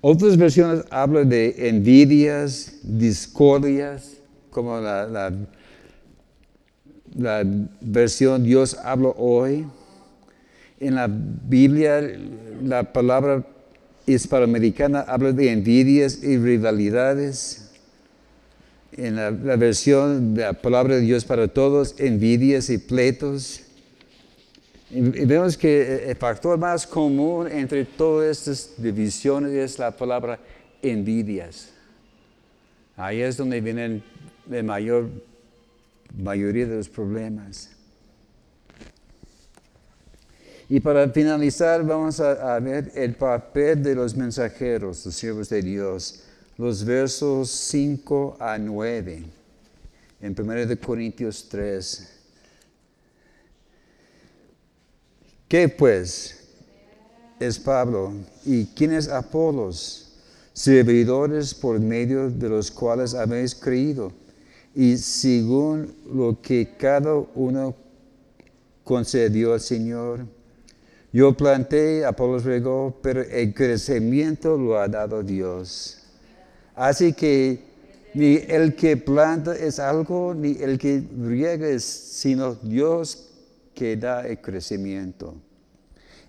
Otras versiones hablan de envidias, discordias, como la, la, versión Dios habla hoy. En la Biblia, la palabra hispanoamericana habla de envidias y rivalidades. En la, la versión de la palabra de Dios para todos, envidias y pleitos. Y vemos que el factor más común entre todas estas divisiones es la palabra envidias. Ahí es donde vienen la mayor mayoría de los problemas. Y para finalizar, vamos a, ver el papel de los mensajeros, los siervos de Dios, los versos 5 a 9, en 1 Corintios 3. ¿Qué pues es Pablo y quién es Apolos? Servidores por medio de los cuales habéis creído y según lo que cada uno concedió al Señor. Yo planté, Apolos regó, pero el crecimiento lo ha dado Dios. Así que ni el que planta es algo, ni el que riega es, sino Dios que da el crecimiento.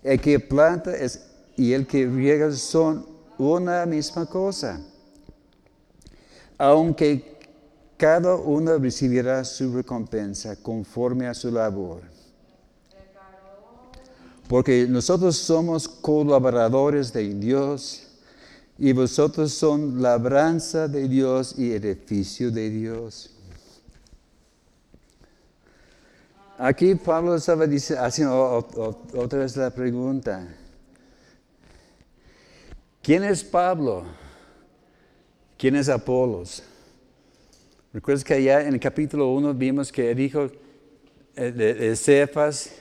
El que planta es, y el que riega son una misma cosa. Aunque cada uno recibirá su recompensa conforme a su labor. Porque nosotros somos colaboradores de Dios y vosotros son labranza de Dios y edificio de Dios. Aquí Pablo estaba haciendo otra vez la pregunta. ¿Quién es Pablo? ¿Quién es Apolos? Recuerdas que allá en el capítulo 1 vimos que dijo eh, de, Cefas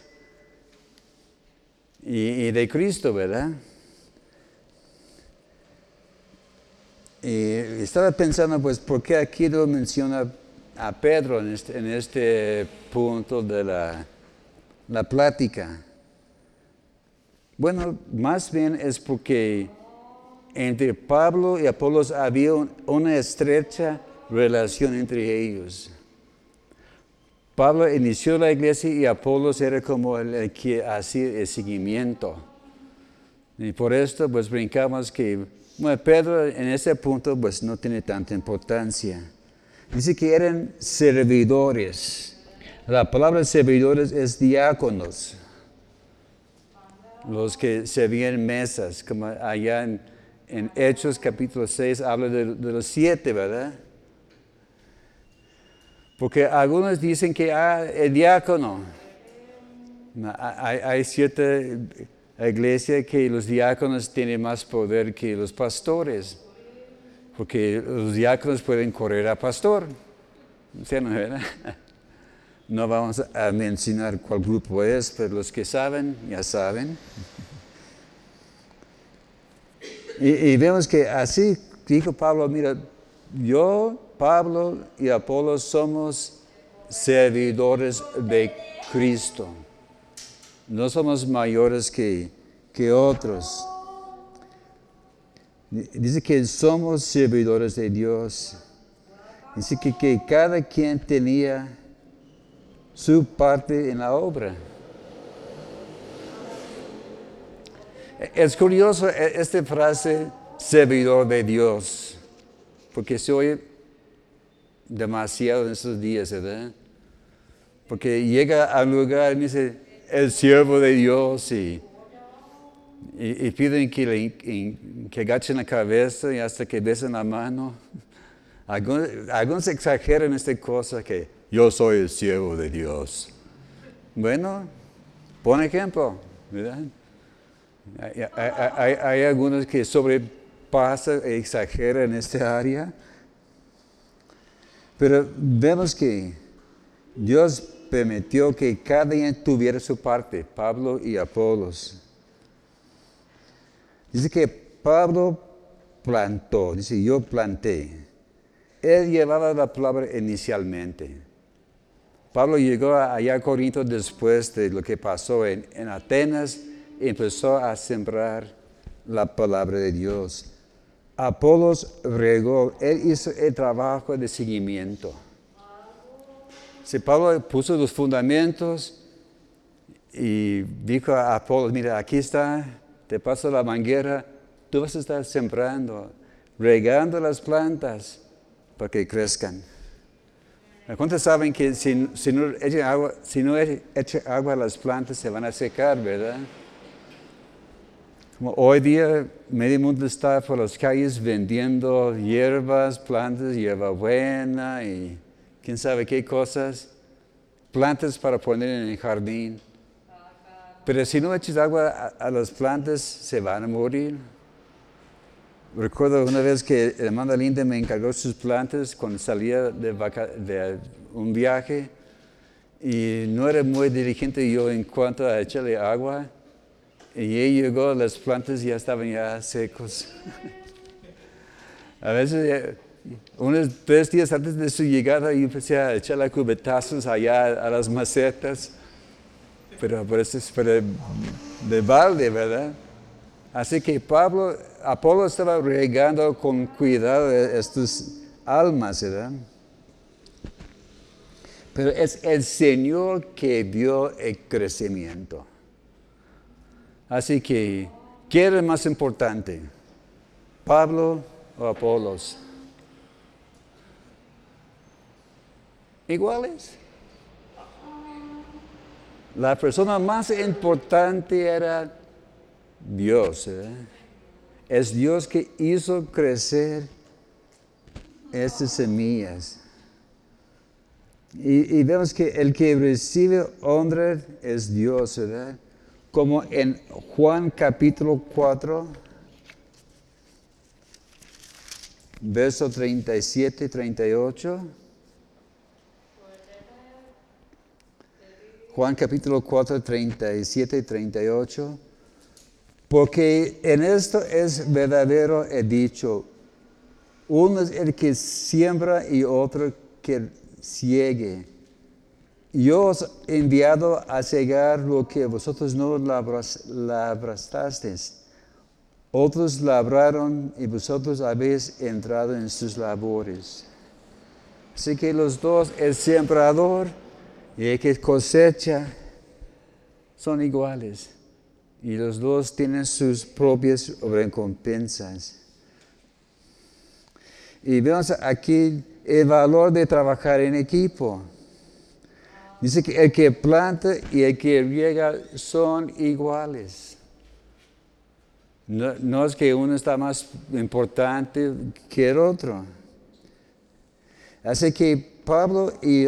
y, de Cristo, ¿verdad? Y estaba pensando, pues, ¿por qué aquí no menciona a Pedro en este, en este punto de la, la plática? Bueno, más bien es porque entre Pablo y Apolos había una estrecha relación entre ellos. Pablo inició la iglesia y Apolos era como el, que hacía el seguimiento. Y por esto pues brincamos que bueno, Pedro en ese punto pues no tiene tanta importancia. Dice que eran servidores. La palabra servidores es diáconos. Los que servían mesas, como allá en, Hechos capítulo 6 habla de los siete, ¿verdad? Porque algunos dicen que ah, el diácono, hay, hay cierta iglesia que los diáconos tienen más poder que los pastores, porque los diáconos pueden correr a pastor. [laughs] no, vamos a mencionar cuál grupo es, pero los que saben, ya saben. Y, y vemos que así dijo Pablo, mira, yo Pablo y Apolo somos servidores de Cristo. No somos mayores que otros. Dice que somos servidores de Dios. Dice que, que cada quien tenía su parte en la obra. Es curioso e, esta frase, servidor de Dios, porque se oye demasiado en esos días, ¿verdad? Porque llega al lugar y dice, el siervo de Dios y, y, piden que, que agachen la cabeza y hasta que besen la mano. Algunos, algunos exageran esta cosa que yo soy el siervo de Dios. Bueno, pon ejemplo. Hay, algunos que sobrepasan e exageran en esta área. Pero vemos que Dios permitió que cada uno tuviera su parte, Pablo y Apolos. Dice que Pablo plantó, dice yo planté. Él llevaba la palabra inicialmente. Pablo llegó allá a Corinto después de lo que pasó en, en Atenas y empezó a sembrar la palabra de Dios. Apolos regó, él hizo el trabajo de seguimiento. Si Pablo puso los fundamentos y dijo a Apolos, mira, aquí está, te paso la manguera, tú vas a estar sembrando, regando las plantas para que crezcan. ¿Cuántos saben que si, no echan agua, si no echan agua a las plantas se van a secar, verdad? hoy día medio mundo está por las calles vendiendo hierbas, plantas, hierbabuena y quién sabe qué cosas, plantas para poner en el jardín. Pero si no echas agua a, las plantas, se van a morir. Recuerdo una vez que hermana Linda me encargó sus plantas cuando salía de, de un viaje y no era muy diligente yo en cuanto a echarle agua y ella llegó, las plantas ya estaban ya secos. [laughs] a veces, unos tres días antes de su llegada, yo empecé a echarle cubetazos allá a las macetas. Pero eso es de balde, ¿verdad? Así que Pablo, Apolo estaba regando con cuidado estas almas, ¿verdad? Pero es el Señor que dio el crecimiento. Así que, ¿quién es más importante? ¿Pablo o Apolos? ¿Iguales? La persona más importante era Dios. ¿eh? Es Dios que hizo crecer estas semillas. Y, vemos que el que recibe honra es Dios, como en Juan capítulo 4, verso 37 y 38. Juan capítulo 4, 37 y 38. Porque en esto es verdadero el dicho, uno es el que siembra y otro que ciegue. Yo os he enviado a cegar lo que vosotros no labrasteis. Otros labraron y vosotros habéis entrado en sus labores. Así que los dos, el sembrador y el que cosecha, son iguales. Y los dos tienen sus propias recompensas. Y vemos aquí el valor de trabajar en equipo. Dice que el que planta y el que riega son iguales. No, no, es que uno está más importante que el otro. Así que Pablo y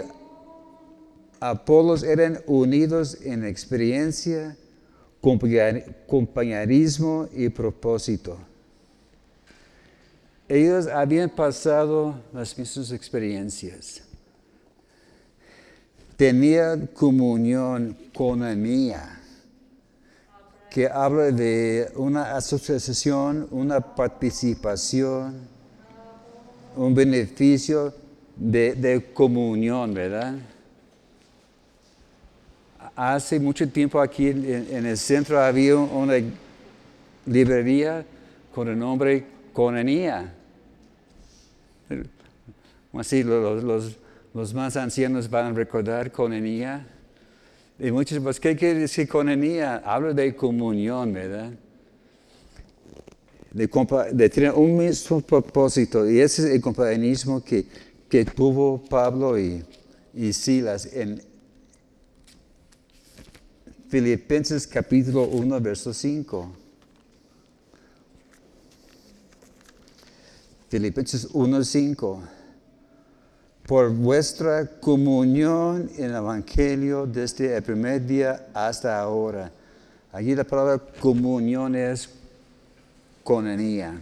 Apolos eran unidos en experiencia, compañerismo y propósito. Ellos habían pasado las mismas experiencias. Tenían comunión con la mía, que habla de una asociación, una participación, un beneficio de, comunión, ¿verdad? Hace mucho tiempo aquí en, el centro había una librería con el nombre Conanía. Así los, los, más ancianos van a recordar Conanía. Y muchos, pues, ¿qué quiere decir Conanía? Habla de comunión, ¿verdad? De, de, tener un mismo propósito. Y ese es el compañerismo que, que tuvo Pablo y, y Silas en Filipenses capítulo 1, verso 5. Filipenses 1, 5. Por vuestra comunión en el Evangelio desde el primer día hasta ahora. Aquí la palabra comunión es conenía.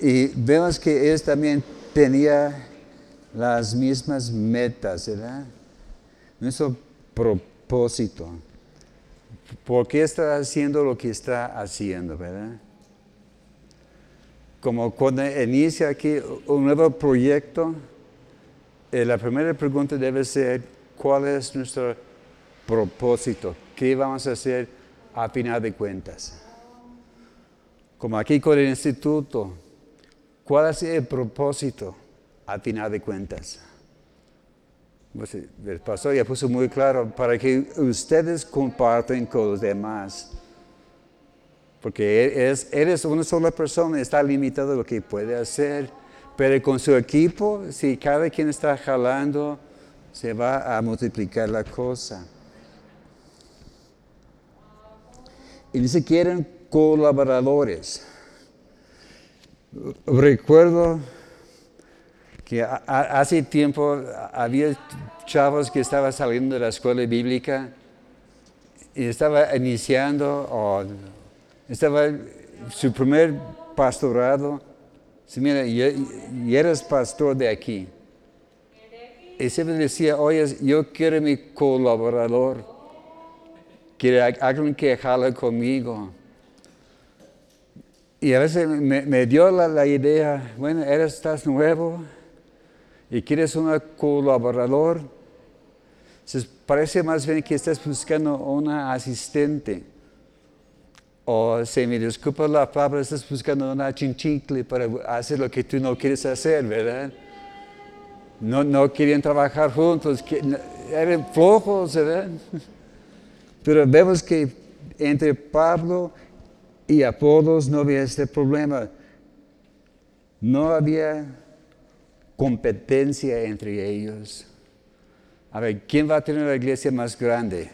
Y vemos que él también tenía las mismas metas, ¿verdad? Nuestro propósito. ¿Por qué está haciendo lo que está haciendo, verdad? Como cuando inicia aquí un nuevo proyecto, eh, la primera pregunta debe ser, ¿cuál es nuestro propósito? ¿Qué vamos a hacer a final de cuentas? Como aquí con el instituto, ¿Cuál es el propósito a final de cuentas? Pues, el pastor ya puso muy claro, para que ustedes comparten con los demás. Porque eres, eres una sola persona, está limitado lo que puede hacer. Pero con su equipo, si cada quien está jalando, se va a multiplicar la cosa. Y ni siquiera colaboradores. Recuerdo que hace tiempo había chavos que estaban saliendo de la escuela bíblica y estaba iniciando o estaba su primer pastorado. Sí, mira, y, eres pastor de aquí. Y siempre decía, oye, yo quiero mi colaborador, quiero alguien que jale conmigo. Y a veces me, dio la, idea, bueno, eres, estás nuevo y quieres un colaborador. Entonces, parece más bien que estás buscando una asistente. O se me disculpa la palabra, estás buscando una chinchicle para hacer lo que tú no quieres hacer, ¿verdad? No, no querían trabajar juntos, eran flojos, ¿verdad? [laughs] Pero vemos que entre Pablo y Apolos no había este problema. No había competencia entre ellos. A ver, ¿quién va a tener la iglesia más grande?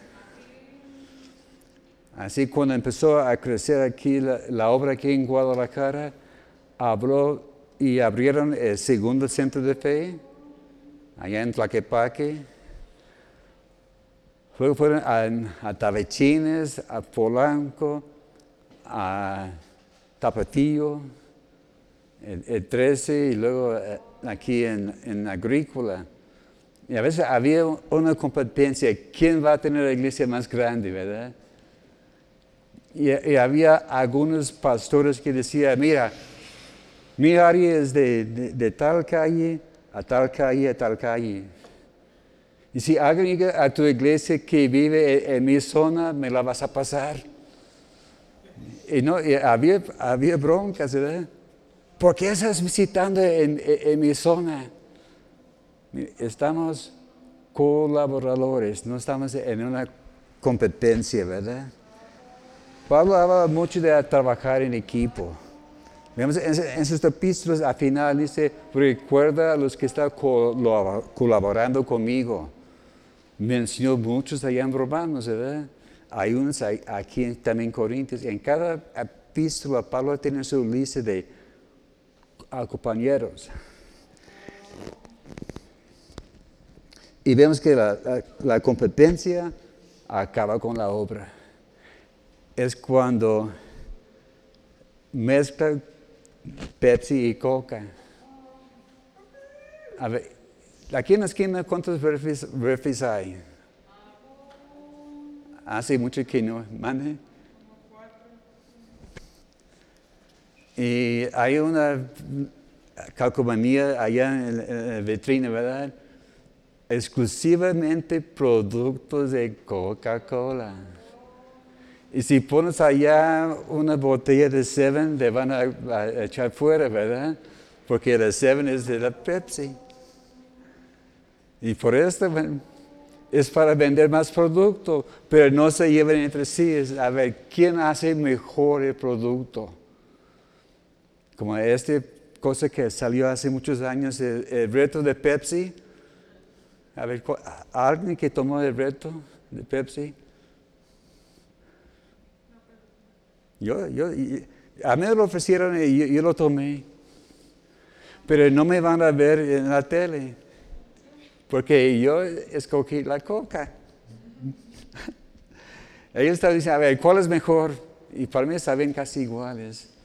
Así cuando empezó a crecer aquí la, obra aquí en Guadalajara, habló y abrieron el segundo centro de fe, allá en Tlaquepaque. Luego fueron a, a Tabechines, a Polanco, a Tapatillo, el, 13 y luego eh, aquí en, Agrícola. Y a veces había una competencia, ¿quién va a tener la iglesia más grande, verdad? Y, había algunos pastores que decían, mira, mi área es de, tal calle a tal calle a tal calle. Y si alguien llega a tu iglesia que vive en, mi zona, me la vas a pasar. Y no, había, había broncas, ¿verdad? ¿Por qué estás visitando en, mi zona? Estamos colaboradores, no estamos en una competencia, ¿verdad? Pablo habla mucho de trabajar en equipo. en, sus epístolas al final dice, recuerda a los que están colaborando conmigo. Mencionó muchos allá en Romanos, ¿verdad? Hay unos aquí también en Corintios. En cada epístola Pablo tiene su lista de compañeros. Y vemos que la competencia acaba con la obra es cuando mezcla Pepsi y Coca. A ver, aquí en la esquina, ¿cuántos refis, hay? Hace mucho que no, mande. Y hay una calcomanía allá en la vitrina, ¿verdad? Exclusivamente productos de Coca-Cola. Y si pones allá una botella de Seven, le van a, echar fuera, ¿verdad? Porque la Seven es de la Pepsi. Y por esto es para vender más producto, pero no se llevan entre sí. Es a ver, ¿quién hace mejor el producto? Como esta cosa que salió hace muchos años, el, reto de Pepsi. A ver, ¿alguien que tomó el reto de Pepsi? Yo, yo, a mí me lo ofrecieron y yo, lo tomé. Pero no me van a ver en la tele. Porque yo escogí la coca. [laughs] Ellos están diciendo, a ver, ¿cuál es mejor? Y para mí saben casi iguales.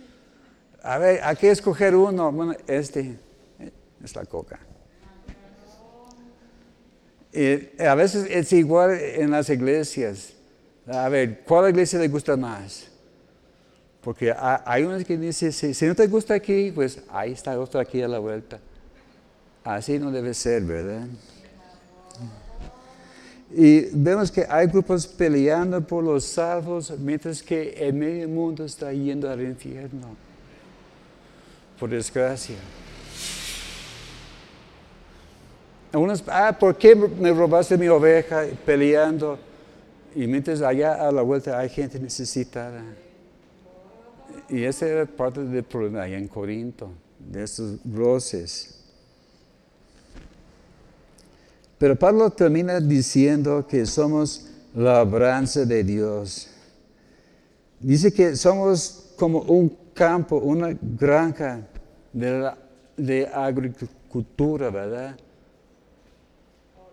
A ver, ¿a qué escoger uno? Bueno, este es la coca. Y a veces es igual en las iglesias. A ver, ¿cuál iglesia le gusta más? Porque hay unos que dicen, si, no te gusta aquí, pues ahí está otro aquí a la vuelta. Así no debe ser, ¿verdad? Y vemos que hay grupos peleando por los salvos, mientras que el medio mundo está yendo al infierno. Por desgracia. Unos, ah, ¿por qué me robaste mi oveja? Peleando. Y mientras allá a la vuelta hay gente necesitada. Y ese era parte del problema allá en Corinto, de estos roces. Pero Pablo termina diciendo que somos la labranza de Dios. Dice que somos como un campo, una granja de, de agricultura, ¿verdad?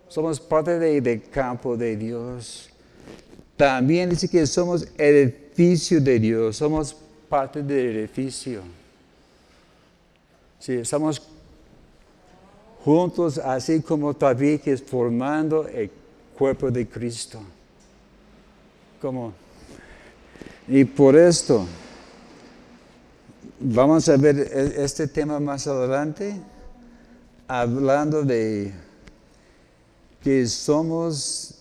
Somos parte del campo de Dios. También dice que somos edificio de Dios, somos parte del edificio. Si estamos juntos así como tabiques formando el cuerpo de Cristo. Como, y por esto, vamos a ver e-, este tema más adelante, hablando de que somos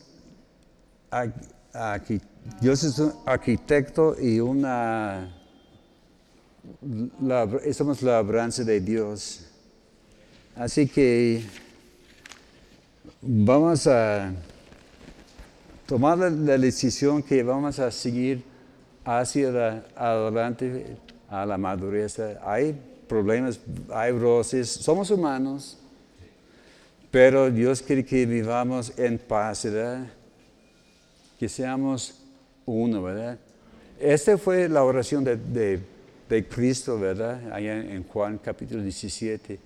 aquí, Dios es un arquitecto y una somos la labranza de Dios. Así que vamos a tomar la, decisión que vamos a seguir hacia adelante a la madurez. Hay problemas, hay roces, somos humanos, pero Dios quiere que vivamos en paz, ¿verdad? Que seamos uno, ¿verdad? Esta fue la oración de de Cristo, ¿verdad? Allá en Juan capítulo 17.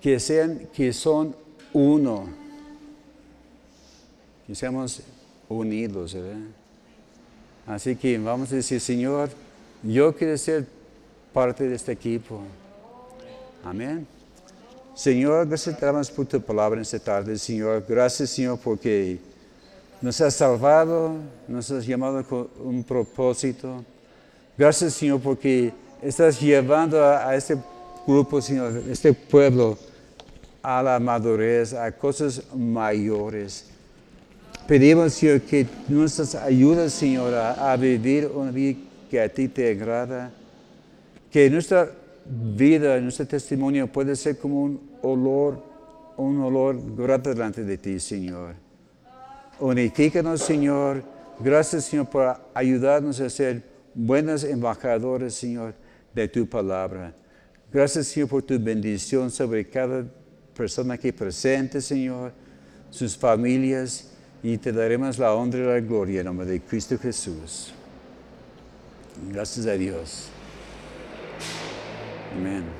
Que sean, que son uno. Que seamos unidos, ¿verdad? Así que vamos a decir, Señor, yo quiero ser parte de este equipo. Amén. Señor, gracias por tu palabra en esta tarde, Señor. Gracias, Señor, porque nos has salvado, nos has llamado con un propósito. Gracias, Señor, porque estás llevando a, este grupo, Señor, este pueblo, a la madurez, a cosas mayores. Pedimos, Señor, que nos ayudes, Señor, a, a vivir una vida que a ti te agrada. Que nuestra vida, nuestro testimonio puede ser como un olor, un olor grato delante de ti, Señor. Unifícanos, Señor. Gracias, Señor, por ayudarnos a ser buenos embajadores, Señor, de tu palabra. Gracias, Señor, por tu bendición sobre cada persona aquí presente, Señor, sus familias, y te daremos la honra y la gloria en nombre de Cristo Jesús. Gracias a Dios. Amen.